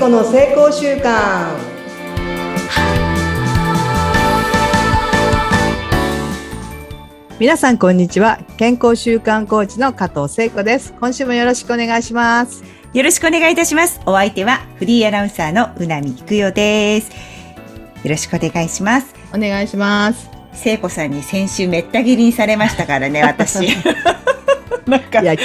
子の成功習慣皆さんこんにちは。健康習慣コーチの加藤聖子です。今週もよろしくお願いします。よろしくお願いいたします。お相手はフリーアナウンサーのうなみいくよです。よろしくお願いします。お願いします。聖子さんに先週めった切りにされましたからね私。なんか。いや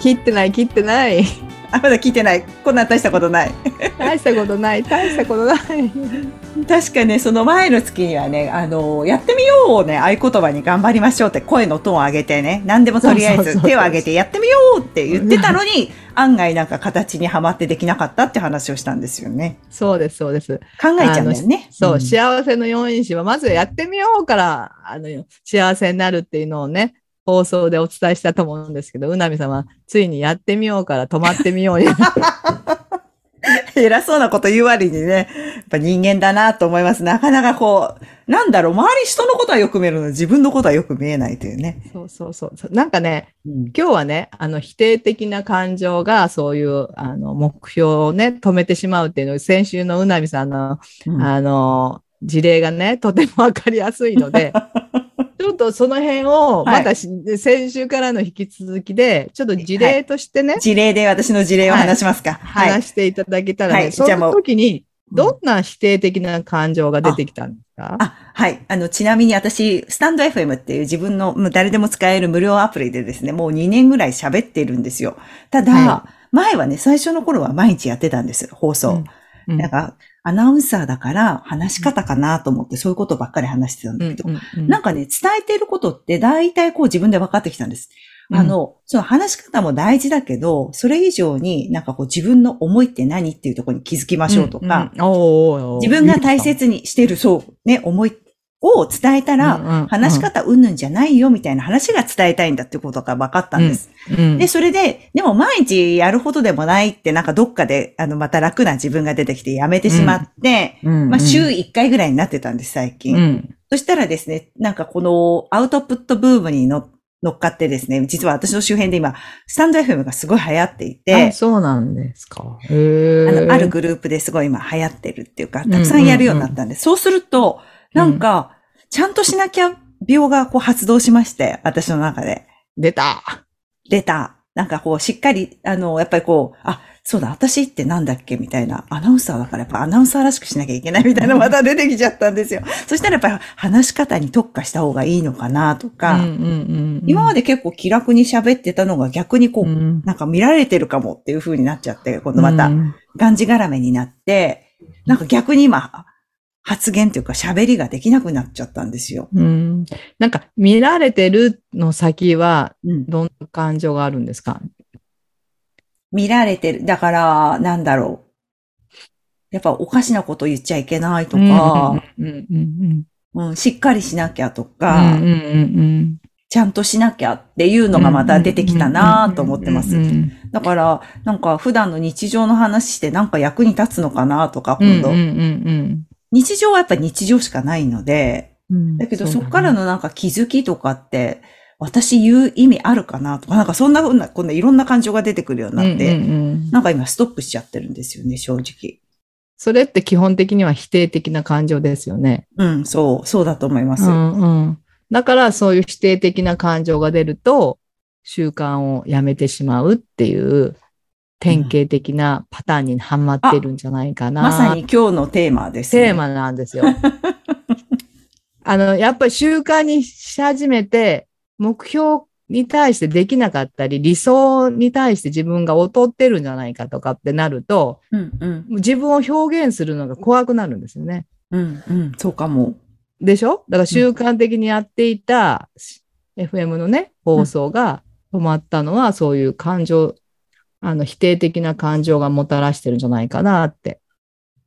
切ってない切ってないあまだ聞いてない。こんなん大したことない。大したことない。大したことない。確かねその前の月にはねあのやってみようをね。合言葉に頑張りましょうって声のトーンを上げてね。何でもとりあえず手を挙げてやってみようって言ってたのに案外なんか形にはまってできなかったって話をしたんですよね。そうですそうです。考えちゃうんだよね。そう、ん。幸せの要因子はまずやってみようからあの幸せになるっていうのをね放送でお伝えしたと思うんですけど、うなみさんはついにやってみようから止まってみように。偉そうなこと言う割にね、やっぱ人間だなと思います。なかなかこう、なんだろう、周り人のことはよく見えるのに自分のことはよく見えないというね。そうそうそう。なんかね、うん今日はね、あの、否定的な感情がそういう、あの、目標をね、止めてしまうっていうのを、先週のうなみさんの、うんあの、事例がね、とてもわかりやすいので、ちょっとその辺を、はいまたし、先週からの引き続きで、ちょっと事例としてね、事例で私の事例を話しますか。はい。話していただけたらね、はいそのじゃあもう時に、どんな否定的な感情が出てきたんですか？あ、はい。あの、ちなみに私、スタンド FM っていう自分の、もう誰でも使える無料アプリでですね、もう2年ぐらい喋ってるんですよ。ただ、は前はね、最初の頃は毎日やってたんです、放送。うんなんか、アナウンサーだから話し方かなと思って、そういうことばっかり話してたんだけど、うんうんなんかね、伝えていることって大体こう自分で分かってきたんです。あの、その話し方も大事だけど、それ以上になんかこう自分の思いって何っていうところに気づきましょうとか、自分が大切にしている、そう、ね、思いを伝えたら、うんうんうん。話し方うんぬんじゃないよみたいな話が伝えたいんだってことが分かったんです。うんで、それで、でも毎日やるほどでもないって、なんかどっかで、あの、また楽な自分が出てきてやめてしまって、うんまあ、週1回ぐらいになってたんです、最近。うん。そしたらですね、なんかこのアウトプットブームに乗乗っかってですね、実は私の周辺で今、スタンド FM がすごい流行っていてあ、そうなんですか。あの、あるグループですごい今流行ってるっていうか、たくさんやるようになったんで、そうすると、なんか、ちゃんとしなきゃ病がこう発動しまして、私の中で。出た。出た。なんかこう、しっかり、あの、やっぱりこう、あ、そうだ、私ってなんだっけ？みたいな、アナウンサーだからやっぱアナウンサーらしくしなきゃいけないみたいなのまた出てきちゃったんですよ。そしたらやっぱり話し方に特化した方がいいのかなとか、今まで結構気楽に喋ってたのが逆にこう、うん。なんか見られてるかもっていう風になっちゃって、今度また、うん。がんじがらめになって、なんか逆に今、発言というか喋りができなくなっちゃったんですよ。うんなんか見られてるの先はうん。どんな感情があるんですか？見られてる。だから、なんだろう。やっぱおかしなこと言っちゃいけないとか、うんうんうんうんしっかりしなきゃとうんか、うんうんうんちゃんとしなきゃっていうのがまた出てきたなと思ってますうん。うんだから、なんか普段の日常の話してなんか役に立つのかなとか、今度。日常はやっぱり日常しかないので、うんだけどそこからのなんか気づきとかって、私言う意味あるかなとか、なんかそんなふうな、こんないろんな感情が出てくるようになって、うんうんうんなんか今ストップしちゃってるんですよね、正直。それって基本的には否定的な感情ですよね。うん、そう、そうだと思います。うんうん、だからそういう否定的な感情が出ると習慣をやめてしまうっていう典型的なパターンにはまってるんじゃないかな。まさに今日のテーマです、ね。テーマなんですよ。あの、やっぱり習慣にし始めて目標に対してできなかったり理想に対して自分が劣ってるんじゃないかとかってなるとうん、うん、自分を表現するのが怖くなるんですよね。うん、うん、そうかも。でしょ？だから習慣的にやっていた FM のね、放送が止まったのは、そういう感情、あの、否定的な感情がもたらしてるんじゃないかなって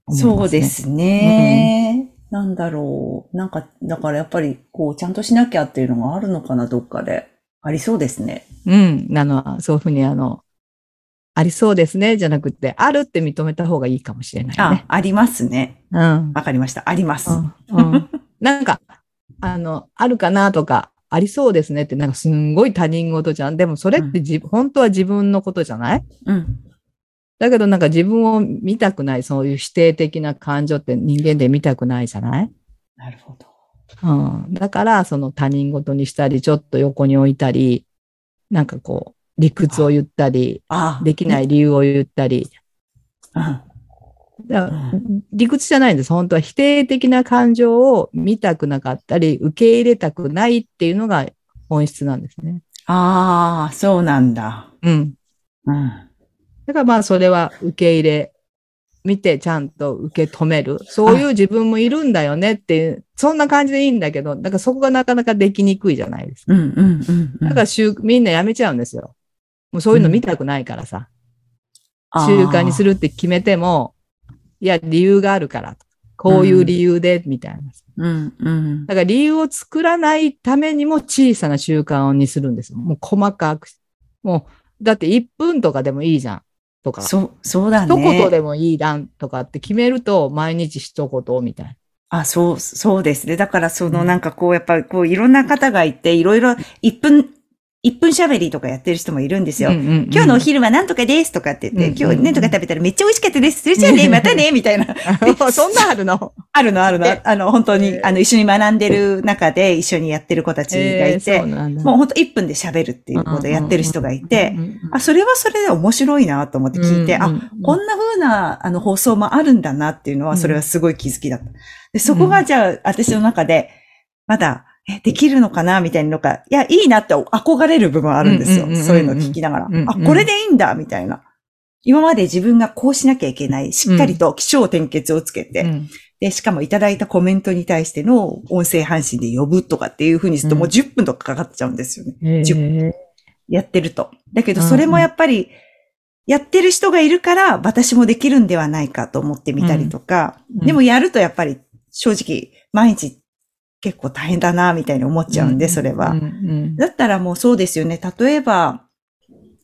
ね、そうですね。なんだろう。なんか、だからやっぱり、こう、ちゃんとしなきゃっていうのがあるのかな、どっかで。ありそうですね。うん。あの、そういうふうに、あの、ありそうですね、じゃなくて、あるって認めた方がいいかもしれないあね。、ありますね。うん。わかりました。あります。うんうんなんか、あの、あるかなとか、ありそうですねって、なんかすんごい他人事じゃん。でもそれってじ、本当は自分のことじゃない？うん。だけどなんか自分を見たくない、そういう否定的な感情って人間で見たくないじゃない？なるほど。うん。だから、その他人事にしたり、ちょっと横に置いたり、なんかこう、理屈を言ったり、あできない理由を言ったり。うん。理屈じゃないんです。本当は否定的な感情を見たくなかったり、受け入れたくないっていうのが本質なんですね。ああ、そうなんだ。うん。うん。だからまあそれは受け入れ、見てちゃんと受け止める。そういう自分もいるんだよねっていう、そんな感じでいいんだけど、だからそこがなかなかできにくいじゃないですか。うんうんうんうん。だから習みんなやめちゃうんですよ。もうそういうの見たくないからさ。あー習慣にするって決めても、いや、理由があるから。こういう理由で、みたいな。うんうん。だから理由を作らないためにも小さな習慣にするんですよ。もう細かく。もう、だって1分とかでもいいじゃん。とか。そう、そうだね。一言でもいいらんとかって決めると、毎日一言みたいな。あ、そう、そうですね。だからそのうんなんかこう、やっぱりこういろんな方がいて、いろいろ1分、1分喋りとかやってる人もいるんですよ。うんうんうん今日のお昼は何とかですとかって言って、うんうんうん今日何とか食べたらめっちゃ美味しかったです。それじゃあね、またね、みたいな。そんなあるの？あるのあるのえ？あの、本当に、えーあの、一緒に学んでる中で一緒にやってる子たちがえーいて、もう本当1分で喋るっていうことをやってる人がいて、うんうんうんあ、それはそれで面白いなと思って聞いて、あ、うんうんこんな風な、あの、放送もあるんだなっていうのは、うんそれはすごい気づきだった。で、そこがじゃあ、私の中で、まだ、え、できるのかなみたいなのが、いや、いいなって憧れる部分あるんですよ。うんうんうんうんそういうのを聞きながら。うんうんあ、これでいいんだみたいな。今まで自分がこうしなきゃいけない。しっかりと気象転結をつけて、うんで、しかもいただいたコメントに対しての音声配信で呼ぶとかっていう風にすると、うんもう10分とかかかっちゃうんですよね。へーやってると。だけど、うんうんそれもやっぱり、やってる人がいるから、私もできるんではないかと思ってみたりとか、うんでもやるとやっぱり、正直、毎日結構大変だな、みたいに思っちゃうんで、それは。うんうんだったらもうそうですよね。例えば、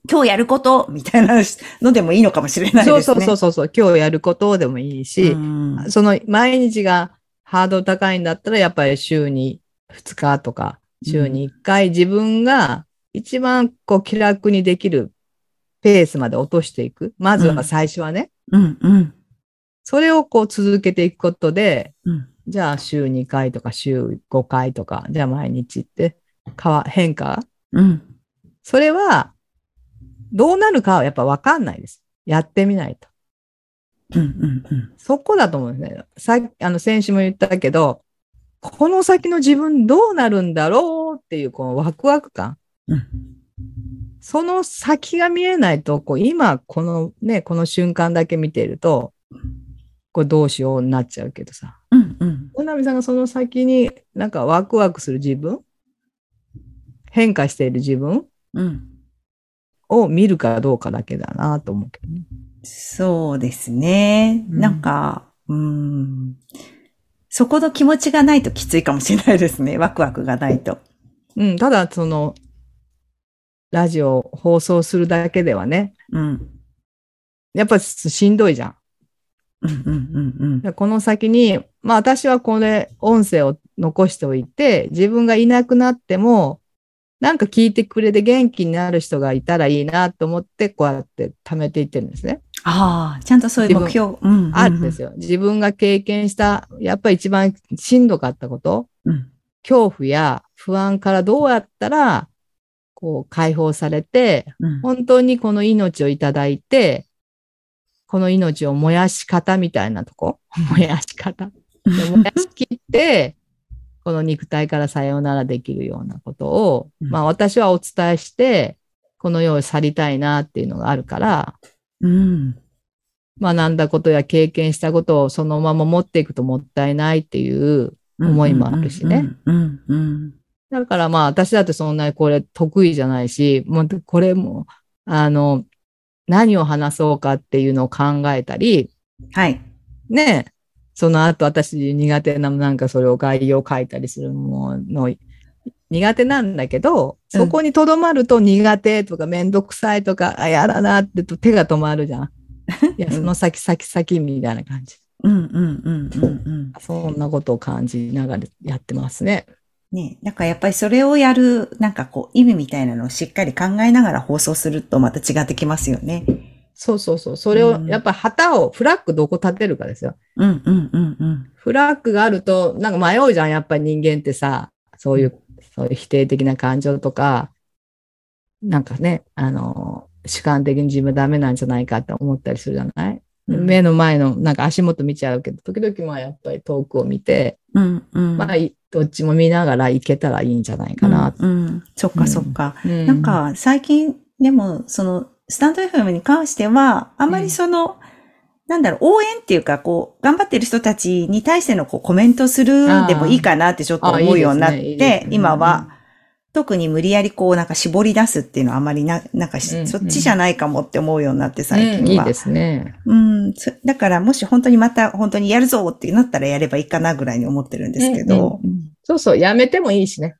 今日やること、みたいなのでもいいのかもしれないですね。そうそうそうそうそう、今日やることでもいいし、うんその毎日がハードル高いんだったら、やっぱり週に2日とか、週に1回自分が一番こう気楽にできるペースまで落としていく。まずは最初はね。うん、うん、それをこう続けていくことで、うん。じゃあ週2回とか週5回とか、じゃあ毎日って変わ変化？うん。それは、どうなるかはやっぱわかんないです。やってみないと。うん、うん、うん。そこだと思うんですね。さっき、あの、先週も言ったけど、この先の自分どうなるんだろうっていう、このワクワク感。うんその先が見えないと、こう、今、このね、この瞬間だけ見ていると、これどうしようになっちゃうけどさ。さんがその先になんかワクワクする自分？変化している自分？うん。を見るかどうかだけだなと思うけどね。そうですね。うんなんか、うん。そこの気持ちがないときついかもしれないですね。ワクワクがないと。うん、ただ、その、ラジオ放送するだけではね、うん。やっぱしんどいじゃん。うん、うん、うん、でこの先に、まあ私はこれ、音声を残しておいて、自分がいなくなっても、なんか聞いてくれて元気になる人がいたらいいなと思って、こうやって貯めていってるんですね。ああ、ちゃんとそういう目標。うん、あるんですよ。自分が経験した、やっぱり一番しんどかったこと、うん。恐怖や不安からどうやったら、こう解放されて、うん。本当にこの命をいただいて、この命を燃やし方みたいなとこ？燃やし方。で燃やしきって、この肉体からさようならできるようなことを、うん。まあ私はお伝えして、この世を去りたいなっていうのがあるから、うん。学んだことや経験したことをそのまま持っていくともったいないっていう思いもあるしね。だからまあ私だってそんなにこれ得意じゃないし、もうこれも、あの、何を話そうかっていうのを考えたり、はい。ね、その後私苦手ななんかそれを概要書いたりするもの苦手なんだけど、うんそこにとどまると苦手とかめんどくさいとか、あ、やだなってと手が止まるじゃん。いや、うんその先先先みたいな感じ。うん、うん、うん、うん、うん。そんなことを感じながらやってますね。ねなんかやっぱりそれをやる、なんかこう、意味みたいなのをしっかり考えながら放送するとまた違ってきますよね。そうそうそう。それを、うんやっぱ旗を、フラッグどこ立てるかですよ。うんうんうんうん。フラッグがあると、なんか迷うじゃん、やっぱり人間ってさ、そういう、そういう否定的な感情とか、なんかね、あの、主観的に自分ダメなんじゃないかって思ったりするじゃない、うん目の前の、なんか足元見ちゃうけど、時々まあやっぱり遠くを見て、うんうん。まあいどっちも見ながら行けたらいいんじゃないかな。うんうん。そっかそっか。うんなん、か、最近、でも、その、スタンド FM に関しては、あまりその、なんだろう、応援っていうか、こう、頑張ってる人たちに対してのこうコメントするでもいいかなってちょっと思うようになっあいいねいいね、今は、特に無理やりこう、なんか絞り出すっていうのはあまりな、なんかしうんうんそっちじゃないかもって思うようになって、最近は。うんいいですね。うん、そだからもし本当にまた本当にやるぞってなったらやればいいかなぐらいに思ってるんですけど、うんうんうんそうそう、やめてもいいしね。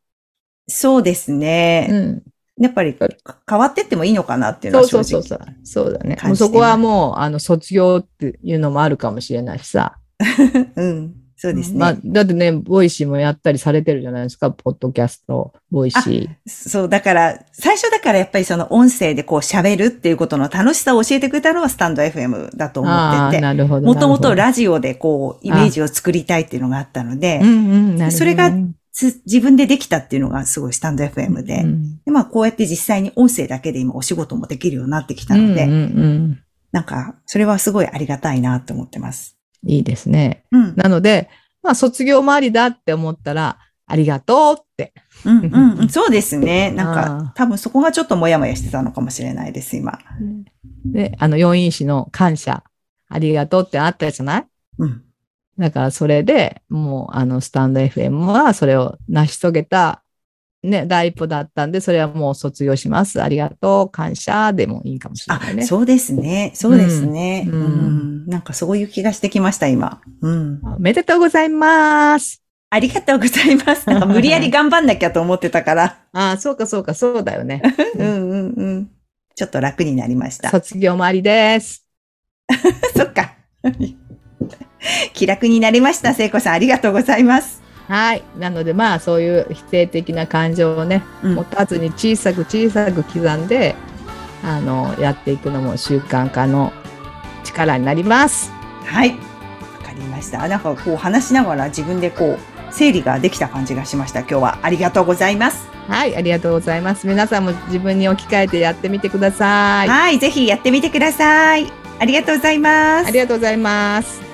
そうですね。うん。やっぱりか変わってってもいいのかなっていうのは正直。そうそうそう。そうだね。そこはもう、あの、卒業っていうのもあるかもしれないしさ。うん。そうですね。まあ、だってね、 Voicy もやったりされてるじゃないですか、ポッドキャスト、ボイシそう、だから、最初だからやっぱりその音声でこう喋るっていうことの楽しさを教えてくれたのはスタンド FM だとー。思ってて。なるほど。もともとラジオでこう、イメージを作りたいっていうのがあったので、うんうん、それがつ自分でできたっていうのがすごいスタンド FM で、うんでまあこうやって実際に音声だけで今お仕事もできるようになってきたので、うんうんうんなんか、それはすごいありがたいなと思ってます。いいですね。うん。なので、まあ、卒業もありだって思ったら、ありがとうって。うんうんうん。そうですね。なんあか、多分そこがちょっともやもやしてたのかもしれないです、今。で、あの、四因子の感謝、ありがとうってあったじゃない？うん。だからそれでもうあのスタンド FM はそれを成し遂げたね、第一歩だったんで、それはもう卒業します。ありがとう、感謝でもいいかもしれあないね。そうですね。そうですね。ううんん。なんかそういう気がしてきました、今。うん。おめでとうございます。ありがとうございます。なんか無理やり頑張んなきゃと思ってたから。あ あ、そうかそうか、そうだよね。うんうんうん。ちょっと楽になりました。卒業もありです。そっか。気楽になりました、聖子さん。ありがとうございます。はい。なのでまあそういう否定的な感情をね、うん持たずに小さく小さく刻んで、あの、やっていくのも習慣化の力になります。はい。わかりました。なんかこう話しながら自分でこう、整理ができた感じがしました。今日はありがとうございます。はい、ありがとうございます。皆さんも自分に置き換えてやってみてください。はい。ぜひやってみてください。ありがとうございますあ。りがとうございます。